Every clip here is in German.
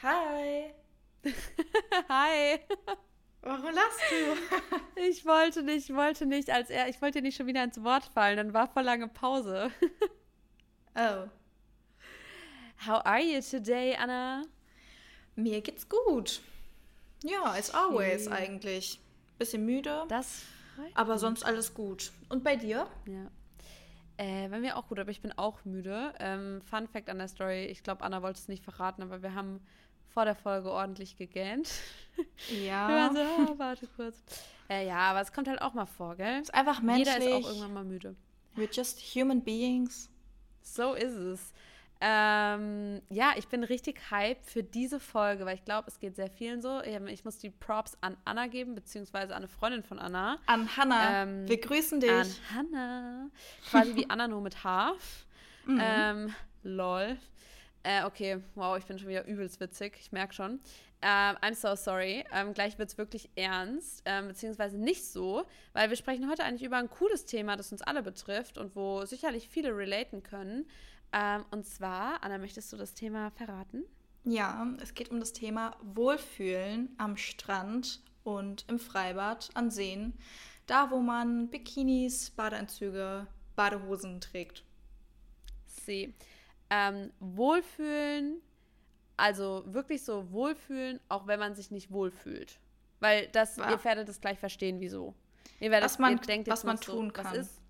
Hi. Hi. Warum lachst du? ich wollte nicht, ich wollte nicht, als er, ich wollte dir nicht schon wieder ins Wort fallen, dann war voll lange Pause. oh. How are you today, Anna? Mir geht's gut. Ja, as always okay. eigentlich. Bisschen müde. Das. Aber sonst alles gut. Und bei dir? Ja. Äh, bei mir auch gut, aber ich bin auch müde. Ähm, Fun Fact an der Story: Ich glaube, Anna wollte es nicht verraten, aber wir haben vor der Folge ordentlich gegähnt. Ja. Wir waren so, oh, warte kurz. Äh, ja, aber es kommt halt auch mal vor, gell? Ist einfach menschlich. Jeder ist auch irgendwann mal müde. We're just human beings. So ist es. Ähm, ja, ich bin richtig hyped für diese Folge, weil ich glaube, es geht sehr vielen so. Ich muss die Props an Anna geben, beziehungsweise an eine Freundin von Anna. An Hannah. Ähm, Wir grüßen dich. An Hannah. Quasi wie Anna nur mit H. Mhm. Ähm, lol. Äh, okay, wow, ich bin schon wieder übelst witzig. Ich merke schon. Ähm, I'm so sorry. Ähm, gleich wird es wirklich ernst, ähm, beziehungsweise nicht so, weil wir sprechen heute eigentlich über ein cooles Thema, das uns alle betrifft und wo sicherlich viele relaten können. Ähm, und zwar, Anna, möchtest du das Thema verraten? Ja, es geht um das Thema Wohlfühlen am Strand und im Freibad, an Seen. Da, wo man Bikinis, Badeanzüge, Badehosen trägt. Sie. Ähm, wohlfühlen, also wirklich so wohlfühlen, auch wenn man sich nicht wohlfühlt. Weil das, ja. ihr werdet es gleich verstehen, wieso. Ihr werdet, was man, denkt was man tun so, kann. Ist,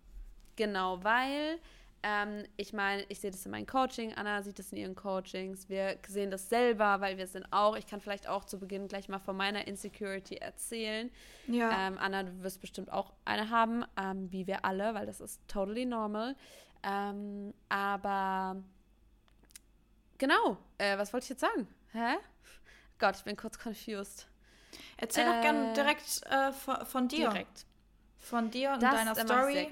genau, weil ähm, ich meine, ich sehe das in meinem Coaching, Anna sieht das in ihren Coachings, wir sehen das selber, weil wir sind auch, ich kann vielleicht auch zu Beginn gleich mal von meiner Insecurity erzählen. Ja. Ähm, Anna, du wirst bestimmt auch eine haben, ähm, wie wir alle, weil das ist totally normal. Ähm, aber genau, äh, was wollte ich jetzt sagen? Hä? Gott, ich bin kurz confused. Erzähl äh, doch gerne direkt äh, von, von dir. Direkt von dir und das deiner Story,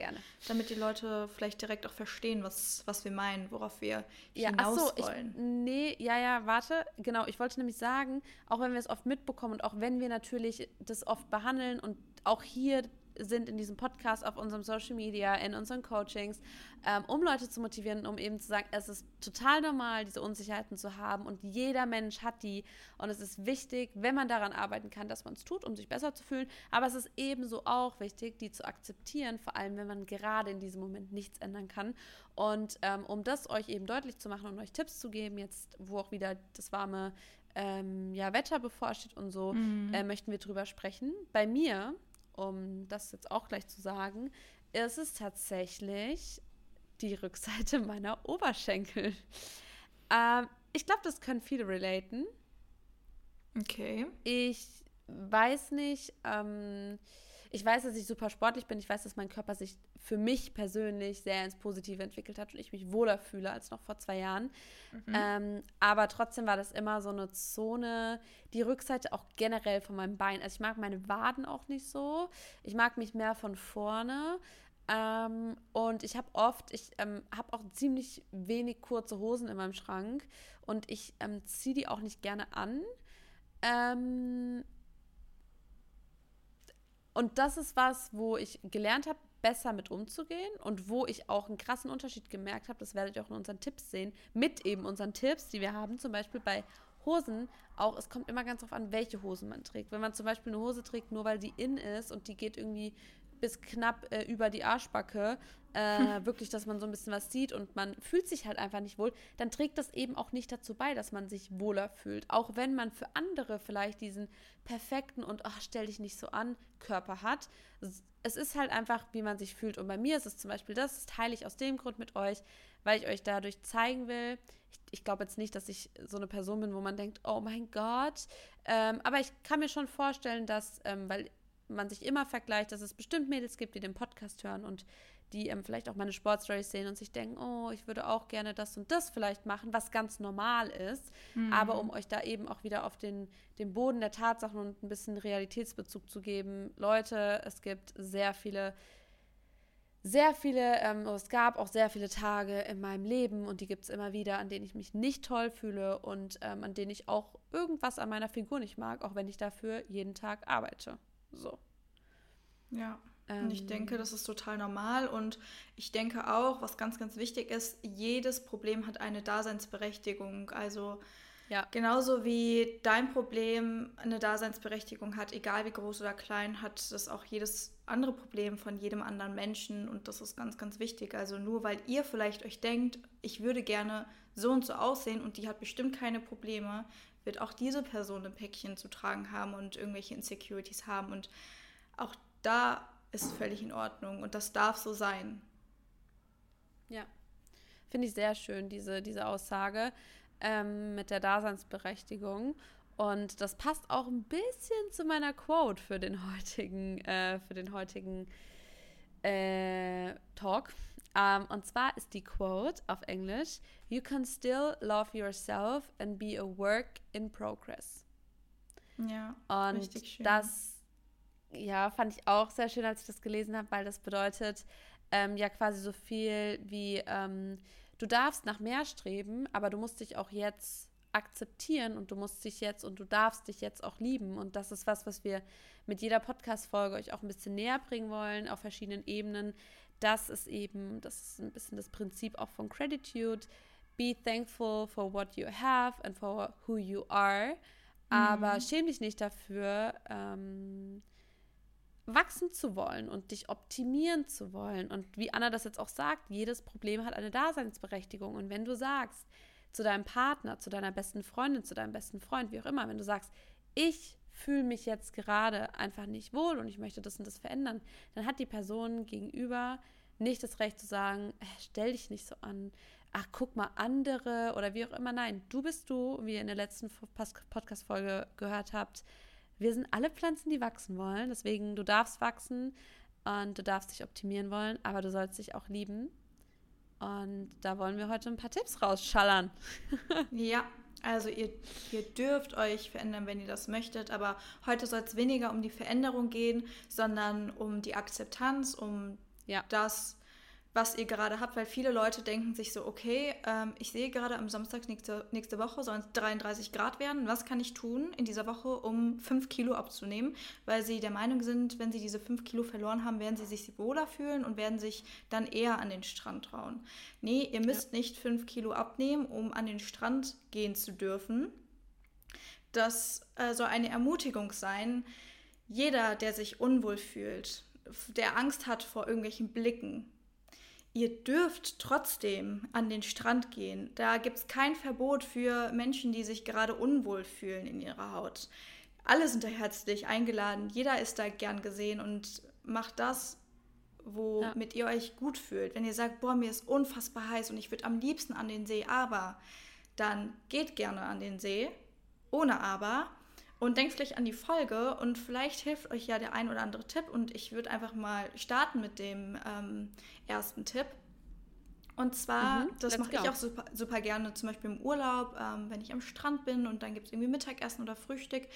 damit die Leute vielleicht direkt auch verstehen, was, was wir meinen, worauf wir ja, hinaus so, wollen. Ich, nee, ja, ja, warte, genau, ich wollte nämlich sagen, auch wenn wir es oft mitbekommen und auch wenn wir natürlich das oft behandeln und auch hier sind in diesem Podcast, auf unserem Social Media, in unseren Coachings, ähm, um Leute zu motivieren, um eben zu sagen, es ist total normal, diese Unsicherheiten zu haben und jeder Mensch hat die und es ist wichtig, wenn man daran arbeiten kann, dass man es tut, um sich besser zu fühlen, aber es ist ebenso auch wichtig, die zu akzeptieren, vor allem wenn man gerade in diesem Moment nichts ändern kann und ähm, um das euch eben deutlich zu machen und euch Tipps zu geben, jetzt wo auch wieder das warme ähm, ja, Wetter bevorsteht und so, mhm. äh, möchten wir drüber sprechen. Bei mir um das jetzt auch gleich zu sagen, ist es tatsächlich die Rückseite meiner Oberschenkel. Ähm, ich glaube, das können viele relaten. Okay. Ich weiß nicht, ähm, ich weiß, dass ich super sportlich bin. Ich weiß, dass mein Körper sich für mich persönlich sehr ins Positive entwickelt hat und ich mich wohler fühle als noch vor zwei Jahren. Mhm. Ähm, aber trotzdem war das immer so eine Zone, die Rückseite auch generell von meinem Bein. Also ich mag meine Waden auch nicht so. Ich mag mich mehr von vorne. Ähm, und ich habe oft, ich ähm, habe auch ziemlich wenig kurze Hosen in meinem Schrank und ich ähm, ziehe die auch nicht gerne an. Ähm, und das ist was, wo ich gelernt habe, besser mit umzugehen und wo ich auch einen krassen Unterschied gemerkt habe, das werdet ihr auch in unseren Tipps sehen, mit eben unseren Tipps, die wir haben, zum Beispiel bei Hosen, auch es kommt immer ganz darauf an, welche Hosen man trägt. Wenn man zum Beispiel eine Hose trägt, nur weil die in ist und die geht irgendwie bis knapp äh, über die Arschbacke, äh, wirklich, dass man so ein bisschen was sieht und man fühlt sich halt einfach nicht wohl, dann trägt das eben auch nicht dazu bei, dass man sich wohler fühlt. Auch wenn man für andere vielleicht diesen perfekten und ach, stell dich nicht so an Körper hat. Es ist halt einfach, wie man sich fühlt. Und bei mir ist es zum Beispiel, das teile ich aus dem Grund mit euch, weil ich euch dadurch zeigen will. Ich, ich glaube jetzt nicht, dass ich so eine Person bin, wo man denkt, oh mein Gott. Ähm, aber ich kann mir schon vorstellen, dass, ähm, weil man sich immer vergleicht, dass es bestimmt Mädels gibt, die den Podcast hören und die ähm, vielleicht auch meine Sportstories sehen und sich denken, oh, ich würde auch gerne das und das vielleicht machen, was ganz normal ist. Mhm. Aber um euch da eben auch wieder auf den, den Boden der Tatsachen und ein bisschen Realitätsbezug zu geben, Leute, es gibt sehr viele sehr viele, ähm, es gab auch sehr viele Tage in meinem Leben und die gibt es immer wieder, an denen ich mich nicht toll fühle und ähm, an denen ich auch irgendwas an meiner Figur nicht mag, auch wenn ich dafür jeden Tag arbeite. So. Ja. und ich denke, ähm. das ist total normal. Und ich denke auch, was ganz, ganz wichtig ist, jedes Problem hat eine Daseinsberechtigung. Also Ja. Genauso wie dein Problem eine Daseinsberechtigung hat, egal wie groß oder klein, hat das auch jedes andere Problem von jedem anderen Menschen und das ist ganz, ganz wichtig. Also nur weil ihr vielleicht euch denkt, ich würde gerne so und so aussehen und die hat bestimmt keine Probleme, wird auch diese Person ein Päckchen zu tragen haben und irgendwelche Insecurities haben und auch da ist völlig in Ordnung und das darf so sein. Ja, finde ich sehr schön, diese, diese Aussage ähm, mit der Daseinsberechtigung. Und das passt auch ein bisschen zu meiner Quote für den heutigen, äh, für den heutigen äh, Talk. Um, ähm, und zwar ist die Quote auf Englisch: You can still love yourself and be a work in progress. Ja. Und richtig schön. das ja, fand ich auch sehr schön, als ich das gelesen habe, weil das bedeutet ähm, ja quasi so viel wie ähm, du darfst nach mehr streben, aber du musst dich auch jetzt akzeptieren und du musst dich jetzt und du darfst dich jetzt auch lieben. Und das ist was, was wir mit jeder Podcast-Folge euch auch ein bisschen näher bringen wollen, auf verschiedenen Ebenen. Das ist eben, das ist ein bisschen das Prinzip auch von Gratitude. Be thankful for what you have and for who you are. Aber mhm. schäm dich nicht dafür, ähm, wachsen zu wollen und dich optimieren zu wollen. Und wie Anna das jetzt auch sagt, jedes Problem hat eine Daseinsberechtigung. Und wenn du sagst zu deinem Partner, zu deiner besten Freundin, zu deinem besten Freund, wie auch immer, wenn du sagst, ich fühle mich jetzt gerade einfach nicht wohl und ich möchte das und das verändern, dann hat die Person gegenüber nicht das Recht zu sagen, äh, stell dich nicht so an, ach, guck mal andere oder wie auch immer. Nein, du bist du, wie ihr in der letzten Podcast-Folge gehört habt, wir sind alle Pflanzen, die wachsen wollen. Deswegen, du darfst wachsen und du darfst dich optimieren wollen, aber du sollst dich auch lieben. Und da wollen wir heute ein paar Tipps rausschallern. ja, also ihr, ihr dürft euch verändern, wenn ihr das möchtet, aber heute soll es weniger um die Veränderung gehen, sondern um die Akzeptanz, um ja. das, was ihr gerade habt, weil viele Leute denken sich so, okay, ähm, ich sehe gerade am Samstag nächste, nächste Woche sollen es 33 Grad werden. Was kann ich tun in dieser Woche, um 5 Kilo abzunehmen? Weil sie der Meinung sind, wenn sie diese 5 Kilo verloren haben, werden sie sich wohler fühlen und werden sich dann eher an den Strand trauen. Nee, ihr müsst ja. nicht 5 Kilo abnehmen, um an den Strand gehen zu dürfen. Das äh, soll eine Ermutigung sein. Jeder, der sich unwohl fühlt, der Angst hat vor irgendwelchen Blicken, ihr dürft trotzdem an den Strand gehen. Da gibt es kein Verbot für Menschen, die sich gerade unwohl fühlen in ihrer Haut. Alle sind da herzlich eingeladen. Jeder ist da gern gesehen und macht das, womit ja. ihr euch gut fühlt. Wenn ihr sagt, boah, mir ist unfassbar heiß und ich würde am liebsten an den See, aber dann geht gerne an den See, ohne aber und denkt vielleicht an die Folge und vielleicht hilft euch ja der ein oder andere Tipp und ich würde einfach mal starten mit dem ähm, ersten Tipp. Und zwar, mhm, das mache ich auch super, super gerne, zum Beispiel im Urlaub, ähm, wenn ich am Strand bin und dann gibt es irgendwie Mittagessen oder Frühstück.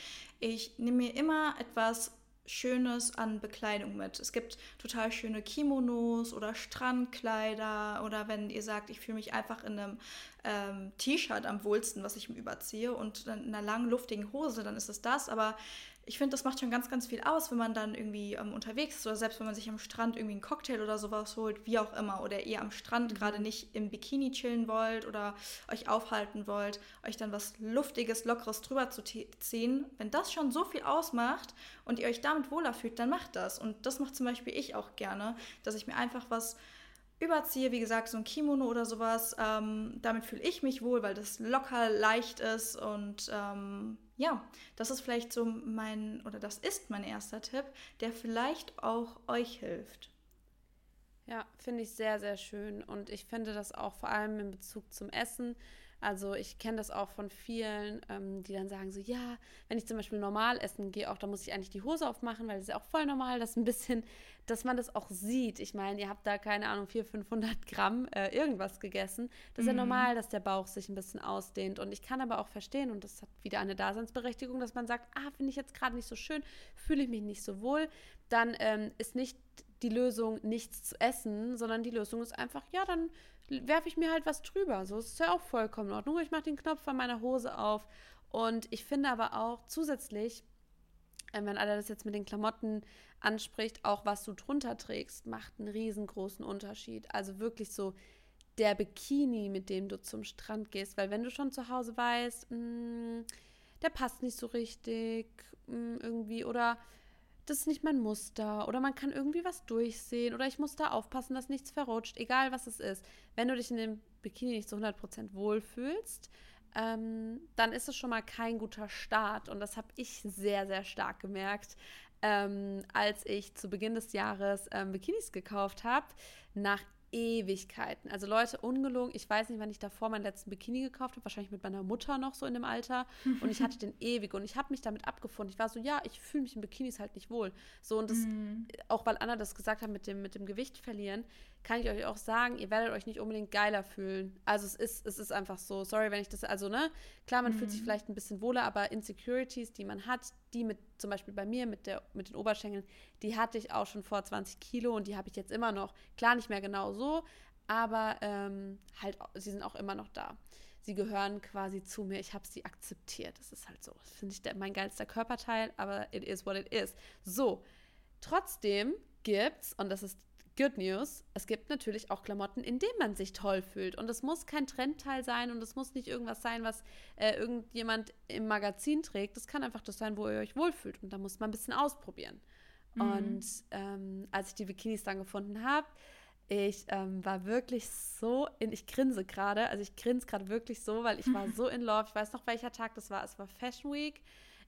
Ich nehme mir immer etwas Schönes an Bekleidung mit. Es gibt total schöne Kimonos oder Strandkleider oder wenn ihr sagt, ich fühle mich einfach in einem ähm, T-Shirt am wohlsten, was ich mir überziehe und in einer langen, luftigen Hose, dann ist es das. Aber ich finde, das macht schon ganz, ganz viel aus, wenn man dann irgendwie ähm, unterwegs ist oder selbst wenn man sich am Strand irgendwie einen Cocktail oder sowas holt, wie auch immer. Oder ihr am Strand mhm. gerade nicht im Bikini chillen wollt oder euch aufhalten wollt, euch dann was Luftiges, Lockeres drüber zu ziehen. Wenn das schon so viel ausmacht und ihr euch damit wohler fühlt, dann macht das. Und das macht zum Beispiel ich auch gerne, dass ich mir einfach was überziehe, wie gesagt, so ein Kimono oder sowas. Ähm, damit fühle ich mich wohl, weil das locker leicht ist und ähm, ja, das ist vielleicht so mein, oder das ist mein erster Tipp, der vielleicht auch euch hilft. Ja, finde ich sehr, sehr schön. Und ich finde das auch vor allem in Bezug zum Essen also ich kenne das auch von vielen, ähm, die dann sagen so, ja, wenn ich zum Beispiel normal essen gehe, auch da muss ich eigentlich die Hose aufmachen, weil das ist ja auch voll normal, dass ein bisschen, dass man das auch sieht. Ich meine, ihr habt da keine Ahnung 400, 500 Gramm äh, irgendwas gegessen. Das ist mhm. ja normal, dass der Bauch sich ein bisschen ausdehnt. Und ich kann aber auch verstehen, und das hat wieder eine Daseinsberechtigung, dass man sagt, ah, finde ich jetzt gerade nicht so schön, fühle ich mich nicht so wohl. Dann ähm, ist nicht die Lösung, nichts zu essen, sondern die Lösung ist einfach, ja, dann werfe ich mir halt was drüber. So ist ja auch vollkommen in Ordnung. Ich mache den Knopf von meiner Hose auf. Und ich finde aber auch zusätzlich, wenn alle das jetzt mit den Klamotten anspricht, auch was du drunter trägst, macht einen riesengroßen Unterschied. Also wirklich so der Bikini, mit dem du zum Strand gehst. Weil wenn du schon zu Hause weißt, mh, mm, der passt nicht so richtig mh, mm, irgendwie oder das ist nicht mein Muster oder man kann irgendwie was durchsehen oder ich muss da aufpassen, dass nichts verrutscht, egal was es ist. Wenn du dich in dem Bikini nicht zu 100% wohlfühlst, ähm, dann ist es schon mal kein guter Start. Und das habe ich sehr, sehr stark gemerkt, ähm, als ich zu Beginn des Jahres ähm, Bikinis gekauft habe. Nach Ewigkeiten. Also Leute, ungelogen, ich weiß nicht, wann ich davor meinen letzten Bikini gekauft habe, wahrscheinlich mit meiner Mutter noch so in dem Alter. Und ich hatte den ewig und ich habe mich damit abgefunden. Ich war so, ja, ich fühle mich in Bikinis halt nicht wohl. So und das, mm. auch weil Anna das gesagt hat mit dem, mit dem Gewicht verlieren, kann ich euch auch sagen, ihr werdet euch nicht unbedingt geiler fühlen. Also es ist, es ist einfach so, sorry, wenn ich das, also ne, klar, man mm. fühlt sich mhm. vielleicht ein bisschen wohler, aber Insecurities, die man hat, die mit, zum Beispiel bei mir mit, der, mit den Oberschenkeln, die hatte ich auch schon vor 20 Kilo und die habe ich jetzt immer noch. Klar, nicht mehr genau so, aber ähm, halt, sie sind auch immer noch da. Sie gehören quasi zu mir. Ich habe sie akzeptiert. Das ist halt so. Das finde ich der, mein geilster Körperteil, aber it is what it is. So, trotzdem gibt's, und das ist Good News, es gibt natürlich auch Klamotten, in denen man sich toll fühlt. Und es muss kein Trendteil sein und es muss nicht irgendwas sein, was äh, irgendjemand im Magazin trägt. Das kann einfach das sein, wo ihr euch wohlfühlt. Und da muss man ein bisschen ausprobieren. Mhm. Und ähm, als ich die Bikinis dann gefunden habe, ich ähm, war wirklich so in, ich grinse gerade, also ich grinse gerade wirklich so, weil ich war so in Love. Ich weiß noch, welcher Tag das war. Es war Fashion Week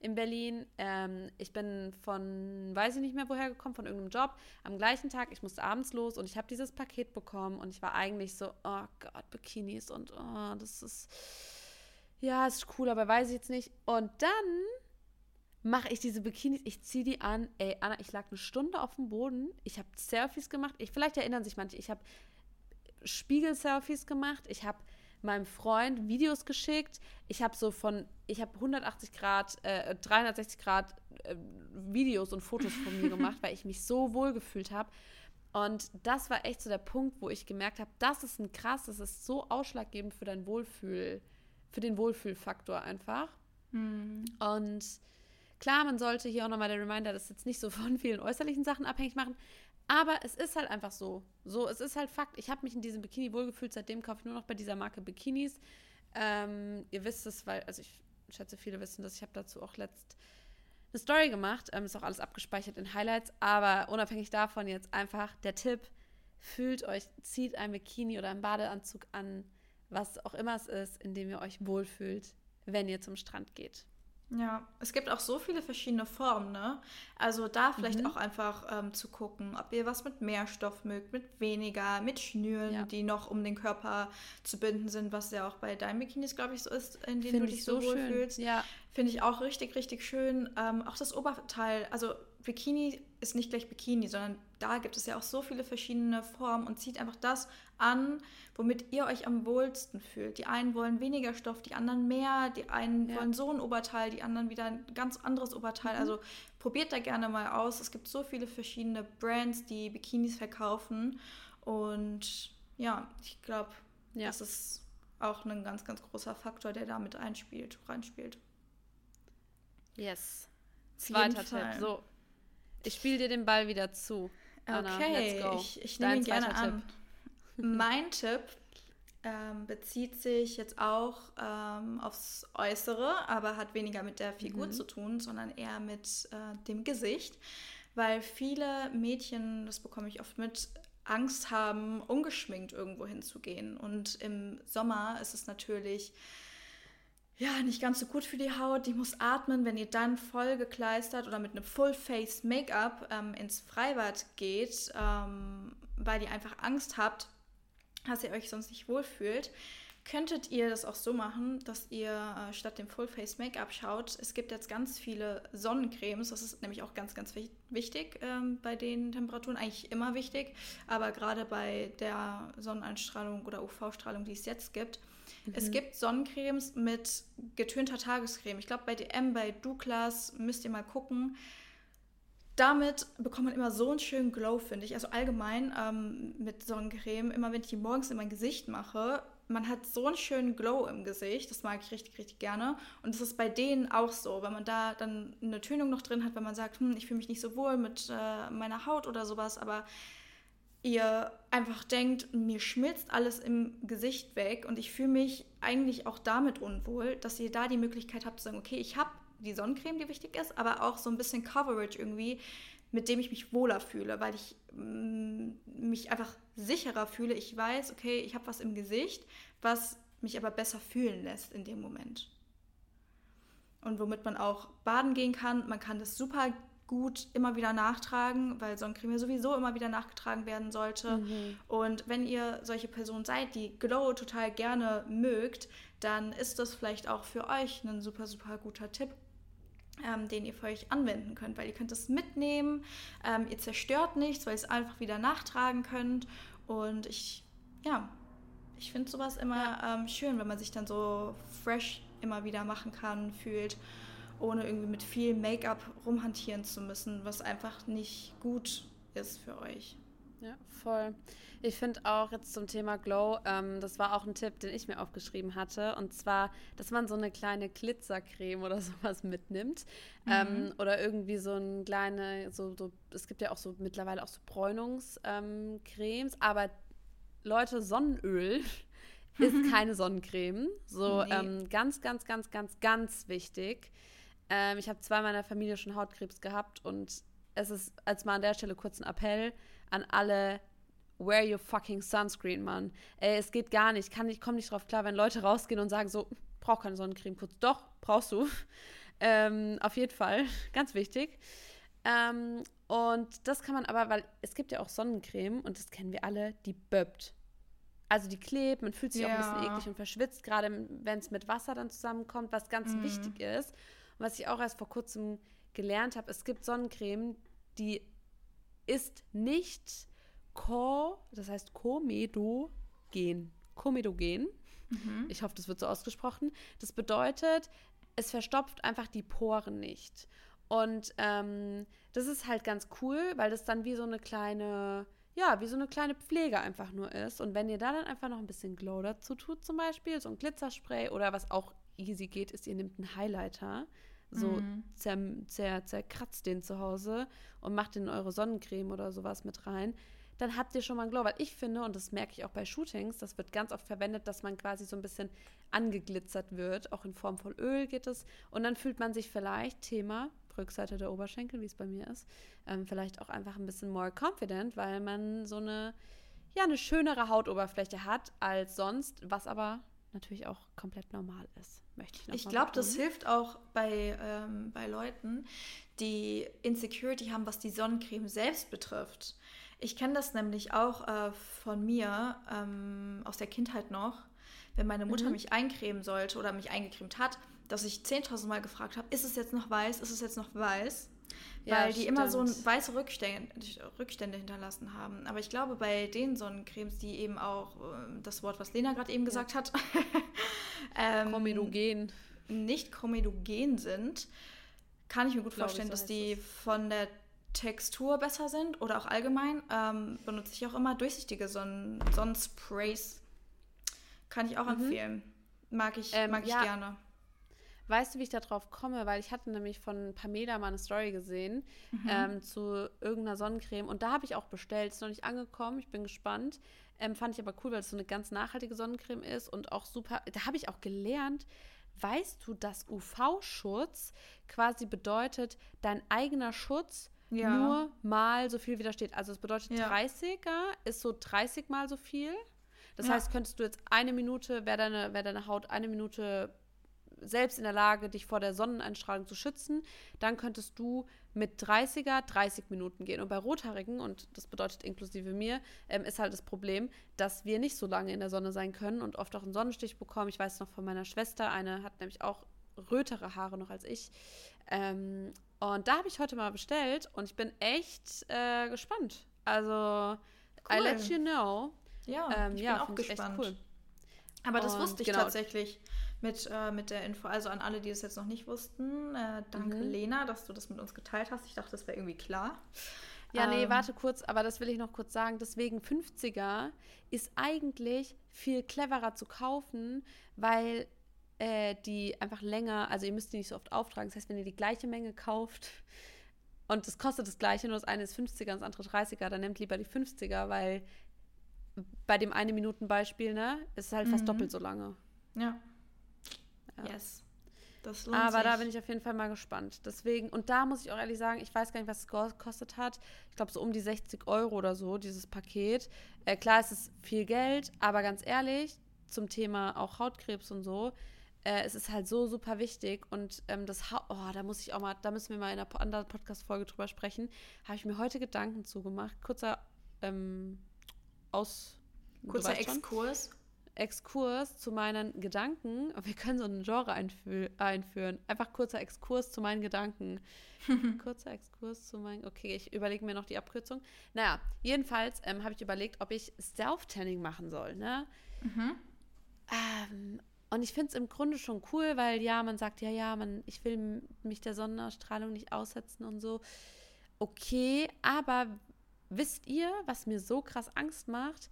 in Berlin. Ähm, ich bin von, weiß ich nicht mehr woher gekommen, von irgendeinem Job. Am gleichen Tag, ich musste abends los und ich habe dieses Paket bekommen und ich war eigentlich so, oh Gott, Bikinis und oh, das ist, ja, ist cool, aber weiß ich jetzt nicht. Und dann mache ich diese Bikinis, ich ziehe die an. Ey, Anna, ich lag eine Stunde auf dem Boden. Ich habe Selfies gemacht. Ich, vielleicht erinnern sich manche, ich habe Spiegel-Selfies gemacht. Ich habe meinem Freund Videos geschickt. Ich habe so von, ich habe 180 Grad, äh, 360 Grad äh, Videos und Fotos von mir gemacht, weil ich mich so wohl gefühlt habe. Und das war echt so der Punkt, wo ich gemerkt habe, das ist ein krass, das ist so ausschlaggebend für dein Wohlfühl, für den Wohlfühlfaktor einfach. Mhm. Und klar, man sollte hier auch nochmal der Reminder, das jetzt nicht so von vielen äußerlichen Sachen abhängig machen, aber es ist halt einfach so. So, es ist halt Fakt. Ich habe mich in diesem Bikini wohlgefühlt. Seitdem kaufe ich nur noch bei dieser Marke Bikinis. Ähm, ihr wisst es, weil, also ich schätze, viele wissen das. Ich habe dazu auch letzt eine Story gemacht. Ähm, ist auch alles abgespeichert in Highlights. Aber unabhängig davon jetzt einfach der Tipp: Fühlt euch, zieht ein Bikini oder einen Badeanzug an, was auch immer es ist, in dem ihr euch wohlfühlt, wenn ihr zum Strand geht. Ja, es gibt auch so viele verschiedene Formen, ne? Also da vielleicht mhm. auch einfach ähm, zu gucken, ob ihr was mit mehr Stoff mögt, mit weniger, mit Schnüren, ja. die noch um den Körper zu binden sind, was ja auch bei deinen Bikinis, glaube ich, so ist, in denen Find du dich so, wohl fühlst. Ja. Finde ich auch richtig, richtig schön. Ähm, auch das Oberteil, also Bikini ist nicht gleich Bikini, sondern da gibt es ja auch so viele verschiedene Formen und zieht einfach das an, womit ihr euch am wohlsten fühlt. Die einen wollen weniger Stoff, die anderen mehr, die einen ja. wollen so ein Oberteil, die anderen wieder ein ganz anderes Oberteil. Mhm. Also probiert da gerne mal aus. Es gibt so viele verschiedene Brands, die Bikinis verkaufen und ja, ich glaube, ja. das ist auch ein ganz, ganz großer Faktor, der da mit einspielt, reinspielt. Yes. Zweiter Tipp. So, ich spiele dir den Ball wieder zu. Anna, okay, ich, ich nehme ihn gerne Tipp. an. mein Tipp ähm, bezieht sich jetzt auch ähm, aufs Äußere, aber hat weniger mit der Figur mhm. zu tun, sondern eher mit äh, dem Gesicht, weil viele Mädchen, das bekomme ich oft mit, Angst haben, ungeschminkt irgendwo hinzugehen. Und im Sommer ist es natürlich ja, nicht ganz so gut für die Haut, die muss atmen. Wenn ihr dann voll gekleistert oder mit einem Full-Face-Make-up ähm, ins Freibad geht, ähm, weil ihr einfach Angst habt, dass ihr euch sonst nicht wohlfühlt, könntet ihr das auch so machen, dass ihr äh, statt dem Full-Face-Make-up schaut. Es gibt jetzt ganz viele Sonnencremes, das ist nämlich auch ganz, ganz wichtig ähm, bei den Temperaturen, eigentlich immer wichtig, aber gerade bei der Sonneneinstrahlung oder UV-Strahlung, die es jetzt gibt, Mhm. Es gibt Sonnencremes mit getönter Tagescreme. Ich glaube, bei DM, bei Douglas müsst ihr mal gucken. Damit bekommt man immer so einen schönen Glow, finde ich. Also allgemein ähm, mit Sonnencreme, immer wenn ich die morgens in mein Gesicht mache, man hat so einen schönen Glow im Gesicht. Das mag ich richtig, richtig gerne. Und das ist bei denen auch so, wenn man da dann eine Tönung noch drin hat, wenn man sagt, hm, ich fühle mich nicht so wohl mit äh, meiner Haut oder sowas, aber ihr einfach denkt, mir schmilzt alles im Gesicht weg und ich fühle mich eigentlich auch damit unwohl, dass ihr da die Möglichkeit habt zu sagen, okay, ich habe die Sonnencreme, die wichtig ist, aber auch so ein bisschen Coverage irgendwie, mit dem ich mich wohler fühle, weil ich mm, mich einfach sicherer fühle. Ich weiß, okay, ich habe was im Gesicht, was mich aber besser fühlen lässt in dem Moment. Und womit man auch baden gehen kann. Man kann das super gut immer wieder nachtragen, weil Sonnencreme sowieso immer wieder nachgetragen werden sollte. Mhm. Und wenn ihr solche Person seid, die Glow total gerne mögt, dann ist das vielleicht auch für euch ein super, super guter Tipp, ähm, den ihr für euch anwenden könnt, weil ihr könnt es mitnehmen, ähm, ihr zerstört nichts, weil ihr es einfach wieder nachtragen könnt. Und ich, ja, ich finde sowas immer ähm, schön, wenn man sich dann so fresh immer wieder machen kann, fühlt ohne irgendwie mit viel Make-up rumhantieren zu müssen, was einfach nicht gut ist für euch. Ja, voll. Ich finde auch jetzt zum Thema Glow, ähm, das war auch ein Tipp, den ich mir aufgeschrieben hatte. Und zwar, dass man so eine kleine Glitzercreme oder sowas mitnimmt. Mhm. Ähm, oder irgendwie so ein kleine, so, so, es gibt ja auch so mittlerweile auch so Bräunungscremes. Ähm, aber Leute, Sonnenöl ist keine Sonnencreme. So nee. ähm, ganz, ganz, ganz, ganz, ganz wichtig. Ähm, ich habe zwei meiner Familie schon Hautkrebs gehabt und es ist als mal an der Stelle kurz ein Appell an alle wear your fucking sunscreen, Mann. Ey, es geht gar nicht. Kann ich komme nicht drauf klar, wenn Leute rausgehen und sagen so, brauch keine Sonnencreme kurz. Doch, brauchst du. Ähm, auf jeden Fall. Ganz wichtig. Ähm, und das kann man aber, weil es gibt ja auch Sonnencreme und das kennen wir alle, die böbt. Also die klebt, man fühlt sich ja. auch ein bisschen eklig und verschwitzt, gerade wenn es mit Wasser dann zusammenkommt, was ganz mhm. wichtig ist was ich auch erst vor kurzem gelernt habe, es gibt Sonnencreme, die ist nicht Co, das heißt Comedogen. Comedogen. Mhm. Ich hoffe, das wird so ausgesprochen. Das bedeutet, es verstopft einfach die Poren nicht. Und ähm, das ist halt ganz cool, weil das dann wie so eine kleine, ja, wie so eine kleine Pflege einfach nur ist. Und wenn ihr da dann einfach noch ein bisschen Glow dazu tut, zum Beispiel, so ein Glitzerspray oder was auch easy geht, ist, ihr nehmt einen Highlighter so mhm. zer, zer, zerkratzt den zu Hause und macht den in eure Sonnencreme oder sowas mit rein, dann habt ihr schon mal einen Glow. Weil ich finde, und das merke ich auch bei Shootings, das wird ganz oft verwendet, dass man quasi so ein bisschen angeglitzert wird. Auch in Form von Öl geht es. Und dann fühlt man sich vielleicht, Thema, Rückseite der Oberschenkel, wie es bei mir ist, ähm, vielleicht auch einfach ein bisschen more confident, weil man so eine, ja, eine schönere Hautoberfläche hat als sonst, was aber natürlich auch komplett normal ist. Möchte ich noch Ich glaube, das hilft auch bei, ähm, bei Leuten, die Insecurity haben, was die Sonnencreme selbst betrifft. Ich kenne das nämlich auch äh, von mir ähm, aus der Kindheit noch, wenn meine Mutter mhm. mich eincremen sollte oder mich eingecremt hat, dass ich 10.000 Mal gefragt habe, ist es jetzt noch weiß, ist es jetzt noch weiß? Weil ja, die immer so weiße Rückstände, Rückstände, hinterlassen haben. Aber ich glaube, bei den Sonnencremes, die eben auch äh, das Wort, was Lena gerade eben gesagt hat, ähm, Chromidogen. nicht chromidogen sind, kann ich mir gut vorstellen, so dass die es. von der Textur besser sind oder auch allgemein. Ähm, benutze ich auch immer durchsichtige Sonnen Sonnensprays. Kann ich auch mhm. empfehlen. Mag ich, ähm, mag ich ja. gerne. Weißt du, wie ich darauf komme? Weil ich hatte nämlich von Pamela mal eine Story gesehen mhm. ähm, zu irgendeiner Sonnencreme und da habe ich auch bestellt. Ist noch nicht angekommen, ich bin gespannt. Ähm, fand ich aber cool, weil es so eine ganz nachhaltige Sonnencreme ist und auch super. Da habe ich auch gelernt, weißt du, dass UV-Schutz quasi bedeutet, dein eigener Schutz ja. nur mal so viel widersteht. Also es bedeutet ja. 30er ist so 30 mal so viel. Das ja. heißt, könntest du jetzt eine Minute, wäre deine, wär deine Haut eine Minute selbst in der Lage, dich vor der Sonneneinstrahlung zu schützen, dann könntest du mit 30er 30 Minuten gehen. Und bei Rothaarigen, und das bedeutet inklusive mir, ähm, ist halt das Problem, dass wir nicht so lange in der Sonne sein können und oft auch einen Sonnenstich bekommen. Ich weiß noch von meiner Schwester, eine hat nämlich auch rötere Haare noch als ich. Ähm, und da habe ich heute mal bestellt und ich bin echt äh, gespannt. Also, cool. I let you know. Ja, ähm, ich bin auch gespannt. Cool. Aber das wusste ich genau. tatsächlich mit, äh, mit der Info. Also an alle, die es jetzt noch nicht wussten, äh, danke mhm. Lena, dass du das mit uns geteilt hast. Ich dachte, das wäre irgendwie klar. Ja, nee, ähm, warte kurz, aber das will ich noch kurz sagen. Deswegen 50er ist eigentlich viel cleverer zu kaufen, weil äh, die einfach länger, also ihr müsst die nicht so oft auftragen. Das heißt, wenn ihr die gleiche Menge kauft Und es kostet das gleiche, nur das eine ist 50er und das andere 30er. Dann nehmt lieber die 50er, weil bei dem eine Minuten Beispiel, ne, ist es halt fast mhm. doppelt so lange. Ja. Ja. Yes. Das lohnt Aber sich. da bin ich auf jeden Fall mal gespannt. Deswegen, und da muss ich auch ehrlich sagen, ich weiß gar nicht, was es gekostet hat. Ich glaube, so um die 60 Euro oder so, dieses Paket. Äh, klar, es ist viel Geld, aber ganz ehrlich, zum Thema auch Hautkrebs und so, äh, es ist halt so super wichtig. Und ähm, das, ha oh, da muss ich auch mal, da müssen wir mal in einer anderen Podcast-Folge drüber sprechen. Habe ich mir heute Gedanken zugemacht. Kurzer ähm, Aus. Kurzer Exkurs. Exkurs zu meinen Gedanken. Wir können so ein Genre einfü einführen. Einfach kurzer Exkurs zu meinen Gedanken. kurzer Exkurs zu meinen. Okay, ich überlege mir noch die Abkürzung. Naja, jedenfalls ähm, habe ich überlegt, ob ich Self-Tanning machen soll. Ne? Mhm. Ähm, und ich finde es im Grunde schon cool, weil ja, man sagt, ja, ja, man, ich will mich der Sonnenstrahlung nicht aussetzen und so. Okay, aber wisst ihr, was mir so krass Angst macht?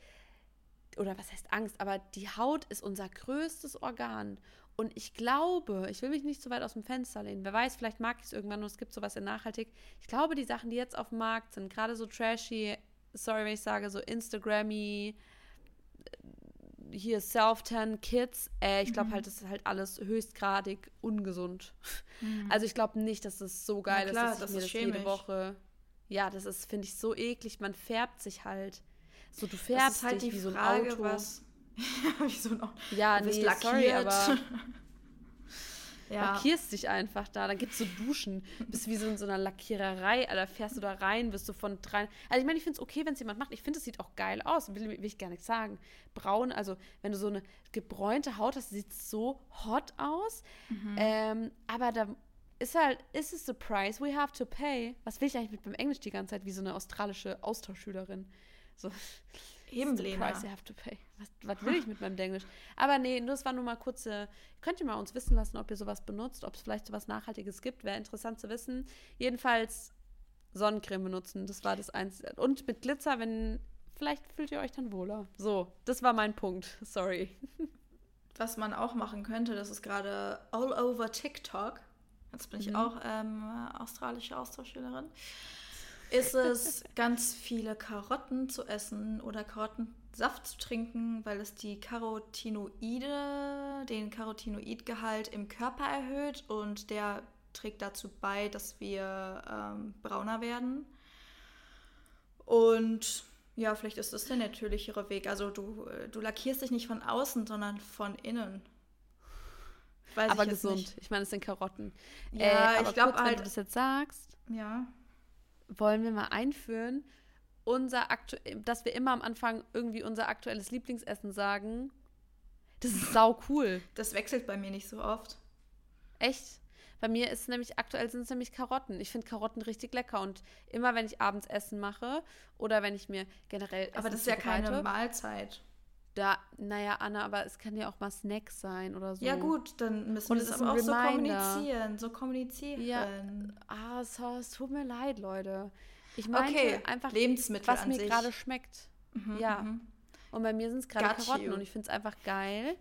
Oder was heißt Angst, aber die Haut ist unser größtes Organ. Und ich glaube, ich will mich nicht zu weit aus dem Fenster lehnen. Wer weiß, vielleicht mag ich es irgendwann und es gibt sowas in nachhaltig. Ich glaube, die Sachen, die jetzt auf dem Markt sind, gerade so trashy, sorry, wenn ich sage, so Instagrammy, äh, hier Self-Tan Kids, äh, ich glaube mhm. halt, das ist halt alles höchstgradig ungesund. Mhm. Also ich glaube nicht, dass es so geil klar, ist, dass ich mir das chemisch. jede Woche. Ja, das ist, finde ich, so eklig. Man färbt sich halt. So, du fährst halt dich wie so ein Frage, Auto. Was, ja, wie so ein Auto. Ja, nee, lackiert. sorry, aber ja. lackierst dich einfach da. Dann gibt es so Duschen. Bist wie so in so einer Lackiererei. Da fährst du da rein, bist du von drei. Also ich meine, ich finde es okay, wenn es jemand macht. Ich finde, es sieht auch geil aus. Will, will ich gar nicht sagen. Braun, also wenn du so eine gebräunte Haut hast, sieht es so hot aus. Mhm. Ähm, aber da ist halt, ist es the price we have to pay? Was will ich eigentlich mit beim Englisch die ganze Zeit, wie so eine australische Austauschschülerin? So. Eben, Lena. Price you have to pay. Was, was will ich mit meinem Englisch? Aber nee, das war nur mal kurze. Könnt ihr mal uns wissen lassen, ob ihr sowas benutzt, ob es vielleicht sowas Nachhaltiges gibt. Wäre interessant zu wissen. Jedenfalls Sonnencreme benutzen, das war das Einzige. Und mit Glitzer, wenn. Vielleicht fühlt ihr euch dann wohler. So, das war mein Punkt. Sorry. Was man auch machen könnte, das ist gerade all over TikTok. Jetzt bin ich mhm. auch ähm, australische Austauschschülerin ist es, ganz viele Karotten zu essen oder Karottensaft zu trinken, weil es die Carotinoide, den Carotinoidgehalt im Körper erhöht und der trägt dazu bei, dass wir ähm, brauner werden. Und ja, vielleicht ist das der natürlichere Weg. Also du, du lackierst dich nicht von außen, sondern von innen. Weiß aber ich gesund. Nicht. Ich meine, es sind Karotten. Ja, äh, ich glaube halt. Wenn du das jetzt sagst. Ja wollen wir mal einführen, unser aktu dass wir immer am Anfang irgendwie unser aktuelles Lieblingsessen sagen. Das ist sau cool. Das wechselt bei mir nicht so oft. Echt? Bei mir ist nämlich aktuell sind es nämlich Karotten. Ich finde Karotten richtig lecker und immer wenn ich abends Essen mache oder wenn ich mir generell Essen Aber das ist ja keine Mahlzeit. Da, naja, Anna, aber es kann ja auch mal Snacks sein oder so. Ja, gut, dann müssen wir das aber auch Reminder. so kommunizieren. So kommunizieren. Ja, ah, so, es tut mir leid, Leute. Ich meine okay. einfach, Lebensmittel was mir gerade schmeckt. Mhm, ja. Mhm. Und bei mir sind es gerade Karotten you. und ich finde es einfach geil,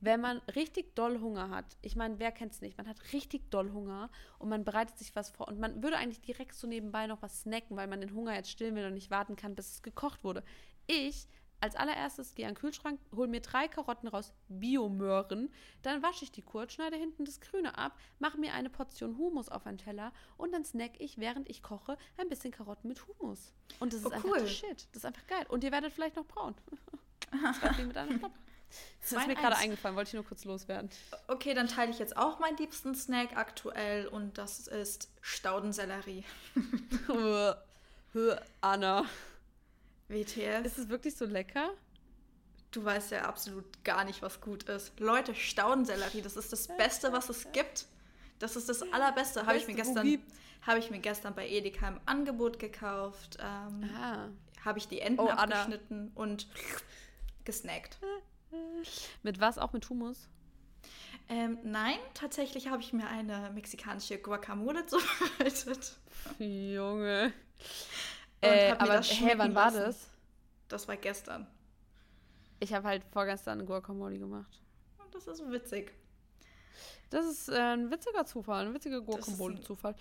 wenn man richtig doll Hunger hat. Ich meine, wer kennt es nicht? Man hat richtig doll Hunger und man bereitet sich was vor und man würde eigentlich direkt so nebenbei noch was snacken, weil man den Hunger jetzt stillen will und nicht warten kann, bis es gekocht wurde. Ich als allererstes gehe an den Kühlschrank, hole mir drei Karotten raus, Biomöhren, dann wasche ich die kurz, schneide hinten das Grüne ab, mache mir eine Portion Humus auf einen Teller und dann snack ich, während ich koche, ein bisschen Karotten mit Humus. Und das ist oh, einfach cool. Shit. Das ist einfach geil. Und ihr werdet vielleicht noch braun. das mit Das ist mir gerade eingefallen, wollte ich nur kurz loswerden. Okay, dann teile ich jetzt auch meinen liebsten Snack aktuell und das ist Staudensellerie. Anna. WTF. Ist es wirklich so lecker? Du weißt ja absolut gar nicht, was gut ist. Leute, Staudensellerie, das ist das Beste, was es gibt. Das ist das Allerbeste. Habe ich, mir gestern, hab ich mir gestern bei Edeka im Angebot gekauft. Ähm, Habe ich die Enden oh, abgeschnitten Anna. und gesnackt. Mit was? Auch mit Hummus? Ähm, nein, tatsächlich habe ich mir eine mexikanische Guacamole zubereitet. Junge. Äh, aber hä, wann war das? Das war gestern. Ich habe halt vorgestern Guacamole gemacht. Das ist witzig. Das ist äh, ein witziger Zufall, ein witziger Guacamole-Zufall.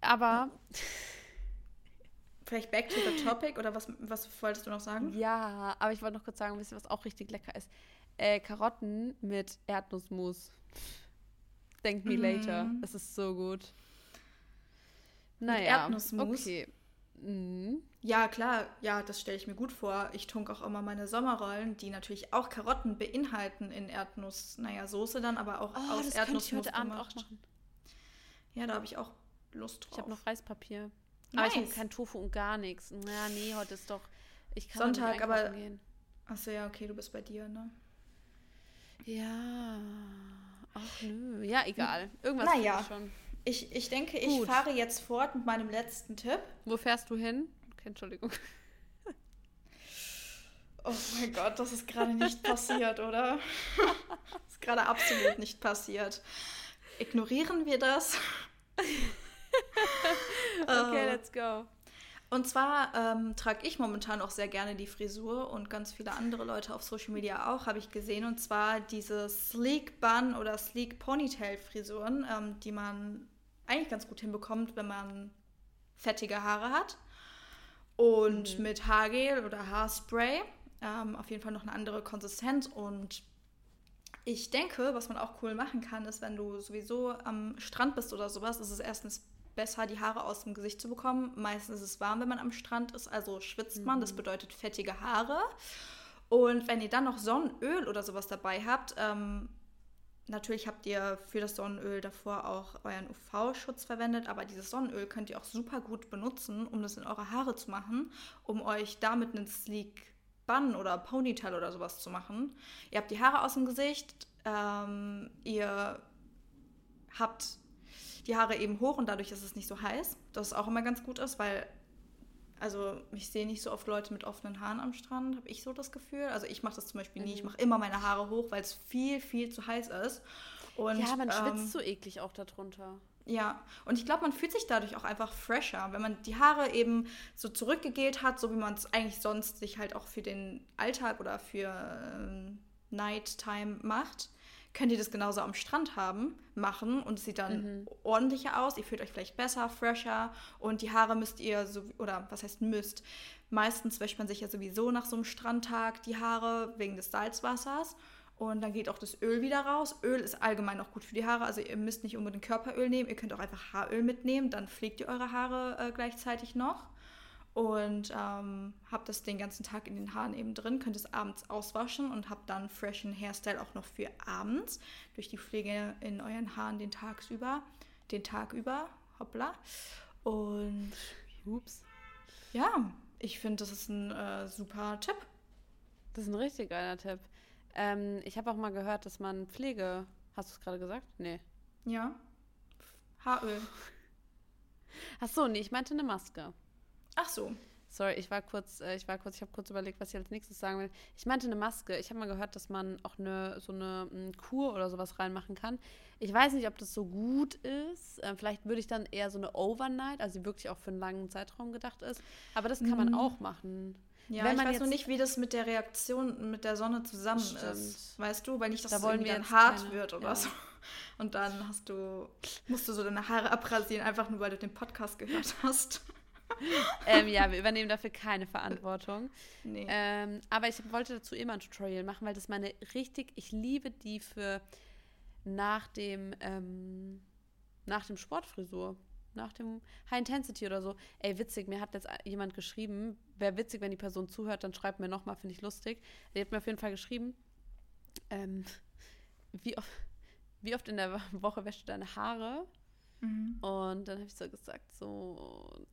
Aber vielleicht back to the topic oder was, was wolltest du noch sagen? Ja, aber ich wollte noch kurz sagen, wisst ihr, was auch richtig lecker ist? Äh, Karotten mit Erdnussmus. Thank me mm. later. Es ist so gut. Naja, mit Erdnussmus. Okay. Mhm. Ja, klar, ja, das stelle ich mir gut vor. Ich tunke auch immer meine Sommerrollen, die natürlich auch Karotten beinhalten in Erdnuss, naja, Soße dann, aber auch oh, aus das Erdnussmus ich heute Abend auch machen. Ja, da habe ich auch Lust drauf. Ich habe noch Reispapier. Nice. Aber ich habe kein Tofu und gar nichts. Ja, nee, heute ist doch. Ich kann Sonntag, aber. Gehen. Achso, ja, okay, du bist bei dir, ne? Ja. Ach nö. Ja, egal. Irgendwas naja. schon. Ich, ich denke, ich Gut. fahre jetzt fort mit meinem letzten Tipp. Wo fährst du hin? Okay, Entschuldigung. Oh mein Gott, das ist gerade nicht passiert, oder? Das ist gerade absolut nicht passiert. Ignorieren wir das. okay, let's go. Und zwar ähm, trage ich momentan auch sehr gerne die Frisur und ganz viele andere Leute auf Social Media auch, habe ich gesehen. Und zwar diese Sleek Bun oder Sleek Ponytail Frisuren, ähm, die man eigentlich ganz gut hinbekommt, wenn man fettige Haare hat. Und mhm. mit Haargel oder Haarspray ähm, auf jeden Fall noch eine andere Konsistenz. Und ich denke, was man auch cool machen kann, ist, wenn du sowieso am Strand bist oder sowas, ist es erstens besser, die Haare aus dem Gesicht zu bekommen. Meistens ist es warm, wenn man am Strand ist, also schwitzt man. Das mhm. bedeutet fettige Haare. Und wenn ihr dann noch Sonnenöl oder sowas dabei habt, ähm, natürlich habt ihr für das Sonnenöl davor auch euren UV-Schutz verwendet, aber dieses Sonnenöl könnt ihr auch super gut benutzen, um das in eure Haare zu machen, um euch damit einen Sleek Bun oder Ponytail oder sowas zu machen. Ihr habt die Haare aus dem Gesicht, ähm, ihr habt die Haare eben hoch und dadurch ist es nicht so heiß. Das auch immer ganz gut ist, weil, also ich sehe nicht so oft Leute mit offenen Haaren am Strand, habe ich so das Gefühl. Also ich mache das zum Beispiel nie. Ich mhm. mache immer meine Haare hoch, weil es viel, viel zu heiß ist. Und, ja, man ähm, schwitzt so eklig auch darunter. Ja, und ich glaube, man fühlt sich dadurch auch einfach fresher, wenn man die Haare eben so zurückgegelt hat, so wie man es eigentlich sonst sich halt auch für den Alltag oder für ähm, Nighttime macht könnt ihr das genauso am Strand haben, machen und es sieht dann mhm. ordentlicher aus. Ihr fühlt euch vielleicht besser, fresher und die Haare müsst ihr, so, oder was heißt müsst, meistens wäscht man sich ja sowieso nach so einem Strandtag die Haare wegen des Salzwassers. Und dann geht auch das Öl wieder raus. Öl ist allgemein auch gut für die Haare. Also ihr müsst nicht unbedingt Körperöl nehmen. Ihr könnt auch einfach Haaröl mitnehmen. Dann pflegt ihr eure Haare äh, gleichzeitig noch und ähm, habt das den ganzen Tag in den Haaren eben drin, könnt es abends auswaschen und habt dann freshen Hairstyle auch noch für abends durch die Pflege in euren Haaren den Tagsüber, den Tag über, hoppla. Und ups. Ja, ich finde, das ist ein äh, super Tipp. Das ist ein richtig geiler Tipp. Ähm, ich habe auch mal gehört, dass man Pflege, hast du es gerade gesagt? Nee. Ja. Haaröl. Ach so, nee, ich meinte eine Maske. Ach so. Sorry, ich war kurz, äh, ich war kurz, ich habe kurz überlegt, was ich als nächstes sagen will. Ich meinte eine Maske. Ich habe mal gehört, dass man auch eine so eine m, Kur oder sowas reinmachen kann. Ich weiß nicht, ob das so gut ist. Äh, vielleicht würde ich dann eher so eine Overnight, also die wirklich auch für einen langen Zeitraum gedacht ist. Aber das kann mhm. man auch machen. Ja, Wenn ich weiß noch nicht, wie das mit der Reaktion mit der Sonne zusammen stimmt. ist. Weißt du, weil nicht, dass da es dann hart keine, wird oder ja. so. Und dann hast du, musst du so deine Haare abrasieren, einfach nur weil du den Podcast gehört hast ähm, ja, wir übernehmen dafür keine Verantwortung. Nee. Ähm, aber ich wollte dazu immer ein Tutorial machen, weil das meine richtig, ich liebe die für nach dem, ähm, nach dem Sportfrisur. Nach dem High Intensity oder so. Ey, witzig, mir hat jetzt jemand geschrieben, wäre witzig, wenn die Person zuhört, dann schreibt mir nochmal, finde ich lustig. Der hat mir auf jeden Fall geschrieben, ähm, wie, oft, wie oft in der Woche wäschst du deine Haare? Mhm. Und dann habe ich so gesagt, so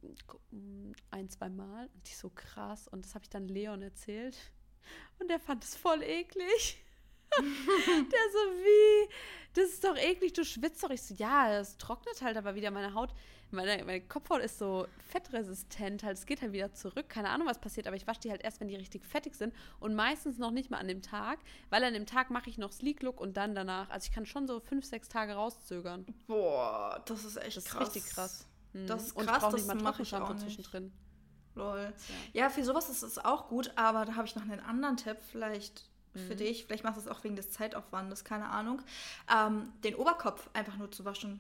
ein, zwei Mal. Und die so krass. Und das habe ich dann Leon erzählt. Und der fand es voll eklig. der so, wie? Das ist doch eklig, du schwitzt doch. Ich so, ja, es trocknet halt aber wieder meine Haut meine, meine Kopfhaut ist so fettresistent, halt, es geht halt wieder zurück. Keine Ahnung, was passiert, aber ich wasche die halt erst, wenn die richtig fettig sind und meistens noch nicht mal an dem Tag, weil an dem Tag mache ich noch Sleek Look und dann danach. Also ich kann schon so fünf, sechs Tage rauszögern. Boah, das ist echt das ist krass. richtig krass. Mhm. Das ist krass, und ich brauche nicht mal Trockenshampoo zwischendrin. Lol. Ja. ja, für sowas ist es auch gut, aber da habe ich noch einen anderen Tipp, vielleicht für mhm. dich. Vielleicht machst du es auch wegen des Zeitaufwandes, keine Ahnung. Ähm, den Oberkopf einfach nur zu waschen.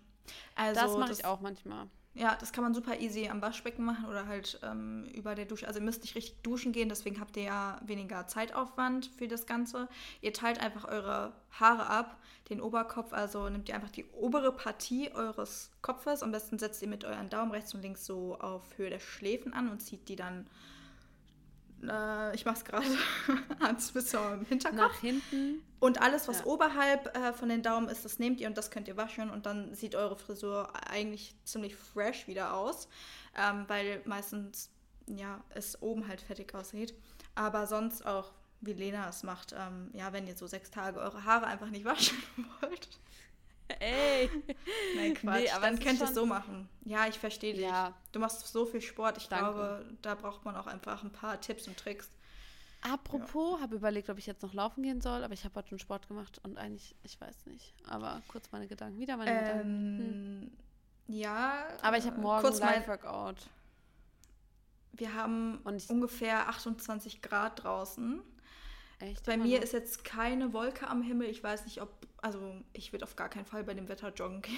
Also, das mache ich auch manchmal. Ja, das kann man super easy am Waschbecken machen oder halt ähm, über der Dusche. Also ihr müsst nicht richtig duschen gehen, deswegen habt ihr ja weniger Zeitaufwand für das Ganze. Ihr teilt einfach eure Haare ab, den Oberkopf, also nehmt ihr einfach die obere Partie eures Kopfes. Am besten setzt ihr mit euren Daumen rechts und links so auf Höhe der Schläfen an und zieht die dann äh, ich mach's gerade ans bis zum Hinterkopf. Nach hinten. Und alles, was ja. oberhalb äh, von den Daumen ist, das nehmt ihr und das könnt ihr waschen und dann sieht eure Frisur eigentlich ziemlich fresh wieder aus, ähm, weil meistens ja es oben halt fettig aussieht. Aber sonst auch, wie Lena es macht, ähm, ja, wenn ihr so sechs Tage eure Haare einfach nicht waschen wollt, Ey. Nein, Quatsch. Nee, aber dann könnt ihr es so machen. Ja, ich verstehe dich. Ja. Du machst so viel Sport. Ich Danke. glaube, da braucht man auch einfach ein paar Tipps und Tricks. Apropos, ja. habe überlegt, ob ich jetzt noch laufen gehen soll, aber ich habe heute schon Sport gemacht und eigentlich, ich weiß nicht. Aber kurz meine Gedanken, wieder meine ähm, Gedanken. Hm. Ja. Aber ich habe äh, morgen kurz Live-Workout. Wir haben ungefähr 28 Grad draußen. Echt? Bei mir ist jetzt keine Wolke am Himmel. Ich weiß nicht, ob. Also, ich würde auf gar keinen Fall bei dem Wetter joggen gehen.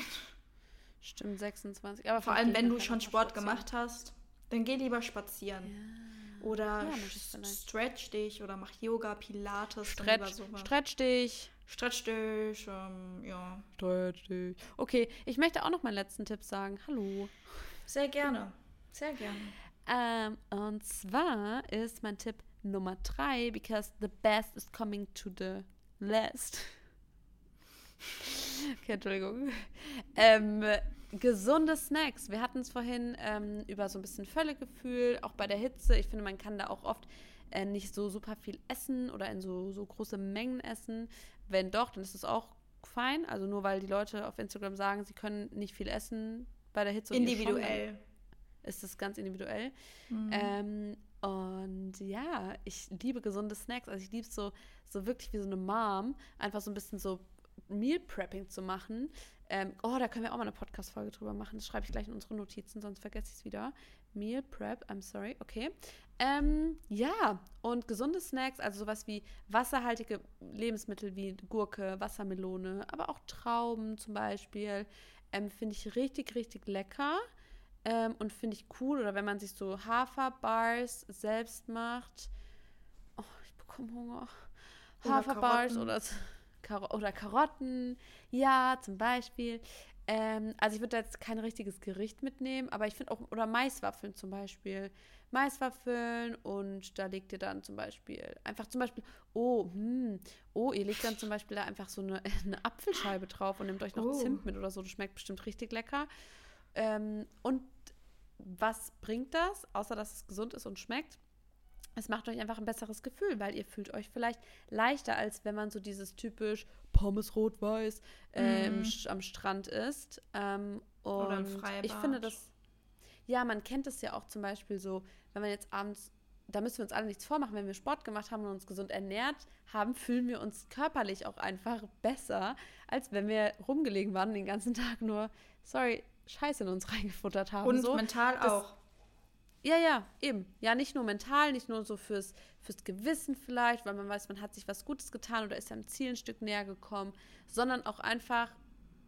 Stimmt, 26. Aber vor allem, wenn du schon Sport gemacht hast, dann geh lieber spazieren. Ja. Oder ja, stretch dich oder mach Yoga, Pilates, stretch, stretch dich. Stretch dich, ähm, ja. Stretch dich. Okay, ich möchte auch noch meinen letzten Tipp sagen. Hallo. Sehr gerne. Sehr gerne. Ähm, und zwar ist mein Tipp, Nummer drei, because the best is coming to the last. okay, Entschuldigung. Ähm, gesunde Snacks. Wir hatten es vorhin ähm, über so ein bisschen Völlegefühl, auch bei der Hitze. Ich finde, man kann da auch oft äh, nicht so super viel essen oder in so, so große Mengen essen. Wenn doch, dann ist es auch fein. Also nur weil die Leute auf Instagram sagen, sie können nicht viel essen bei der Hitze. Individuell. Ist es ganz individuell. Mhm. Ähm, und ja, ich liebe gesunde Snacks. Also ich liebe es so, so wirklich wie so eine Mom, einfach so ein bisschen so Meal Prepping zu machen. Ähm, oh, da können wir auch mal eine Podcast-Folge drüber machen. Das schreibe ich gleich in unsere Notizen, sonst vergesse ich es wieder. Meal Prep, I'm sorry, okay. Ähm, ja, und gesunde Snacks, also sowas wie wasserhaltige Lebensmittel wie Gurke, Wassermelone, aber auch Trauben zum Beispiel, ähm, finde ich richtig, richtig lecker. Ähm, und finde ich cool. Oder wenn man sich so Haferbars selbst macht. Oh, ich bekomme Hunger. Haferbars oder, Kar oder Karotten. Ja, zum Beispiel. Ähm, also ich würde da jetzt kein richtiges Gericht mitnehmen, aber ich finde auch, oder Maiswaffeln zum Beispiel. Maiswaffeln und da legt ihr dann zum Beispiel einfach zum Beispiel, oh, hm, oh, ihr legt dann zum Beispiel da einfach so eine, eine Apfelscheibe drauf und nehmt euch noch oh. Zimt mit oder so. Das schmeckt bestimmt richtig lecker. Ähm, und was bringt das, außer dass es gesund ist und schmeckt? Es macht euch einfach ein besseres Gefühl, weil ihr fühlt euch vielleicht leichter, als wenn man so dieses typisch Pommes rot-weiß ähm, mm. am Strand ist. Ähm, Oder im Freibad. Ich finde das, ja, man kennt es ja auch zum Beispiel so, wenn man jetzt abends da müssen wir uns alle nichts vormachen, wenn wir Sport gemacht haben und uns gesund ernährt haben, fühlen wir uns körperlich auch einfach besser, als wenn wir rumgelegen waren den ganzen Tag nur, sorry, Scheiße in uns reingefuttert haben. Und so. mental das, auch. Ja, ja, eben. Ja, nicht nur mental, nicht nur so fürs, fürs Gewissen vielleicht, weil man weiß, man hat sich was Gutes getan oder ist seinem Ziel ein Stück näher gekommen, sondern auch einfach,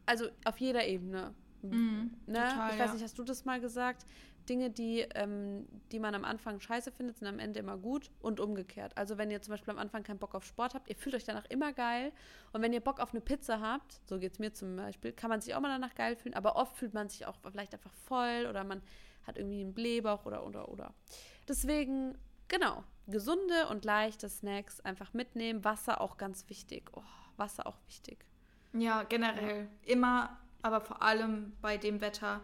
also auf jeder Ebene. Mhm, ne? Total, ich weiß ja. nicht, hast du das mal gesagt? Dinge, die, ähm, die man am Anfang scheiße findet, sind am Ende immer gut und umgekehrt. Also wenn ihr zum Beispiel am Anfang keinen Bock auf Sport habt, ihr fühlt euch danach immer geil. Und wenn ihr Bock auf eine Pizza habt, so geht es mir zum Beispiel, kann man sich auch mal danach geil fühlen, aber oft fühlt man sich auch vielleicht einfach voll oder man hat irgendwie einen Blähbauch oder oder oder. Deswegen, genau, gesunde und leichte Snacks einfach mitnehmen. Wasser auch ganz wichtig. Oh, Wasser auch wichtig. Ja, generell. Immer, aber vor allem bei dem Wetter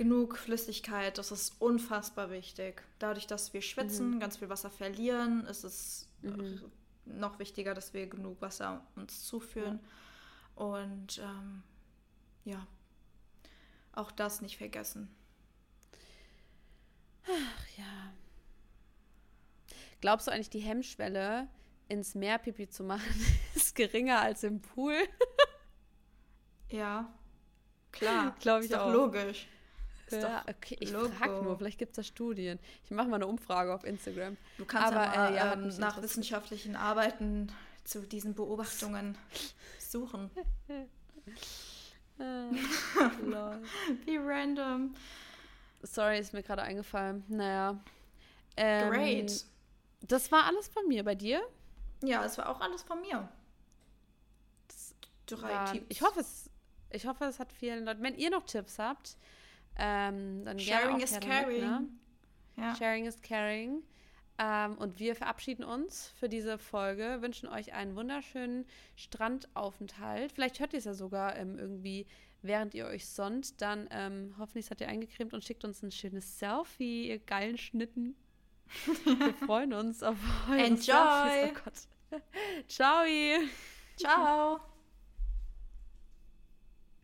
genug Flüssigkeit, das ist unfassbar wichtig. Dadurch, dass wir schwitzen, mhm. ganz viel Wasser verlieren, ist es mhm. noch wichtiger, dass wir genug Wasser uns zuführen. Ja. Und ähm, ja, auch das nicht vergessen. Ach ja. Glaubst du eigentlich, die Hemmschwelle, ins Meer Pipi zu machen, ist geringer als im Pool? ja, klar. Glaube ich ist doch auch. logisch. Ist ja, okay, ich frage nur, vielleicht gibt es da Studien. Ich mache mal eine Umfrage auf Instagram. Du kannst aber ja, mal, äh, ja ähm, nach wissenschaftlichen Arbeiten zu diesen Beobachtungen suchen. Äh, Wie random. Sorry, ist mir gerade eingefallen. Naja. Ähm, Great. Das war alles von mir. Bei dir? Ja, es war auch alles von mir. Drei war, Tipps. Ich hoffe, es, ich hoffe, es hat vielen Leuten. Wenn ihr noch Tipps habt, ähm, dann Sharing is caring. Mit, ne? ja. Sharing is caring. Ähm, und wir verabschieden uns für diese Folge, wünschen euch einen wunderschönen Strandaufenthalt. Vielleicht hört ihr es ja sogar ähm, irgendwie, während ihr euch sonnt. Dann ähm, hoffentlich seid ihr eingecremt und schickt uns ein schönes Selfie, ihr geilen Schnitten. wir freuen uns auf euch. Enjoy! Oh Ciao! Ciao!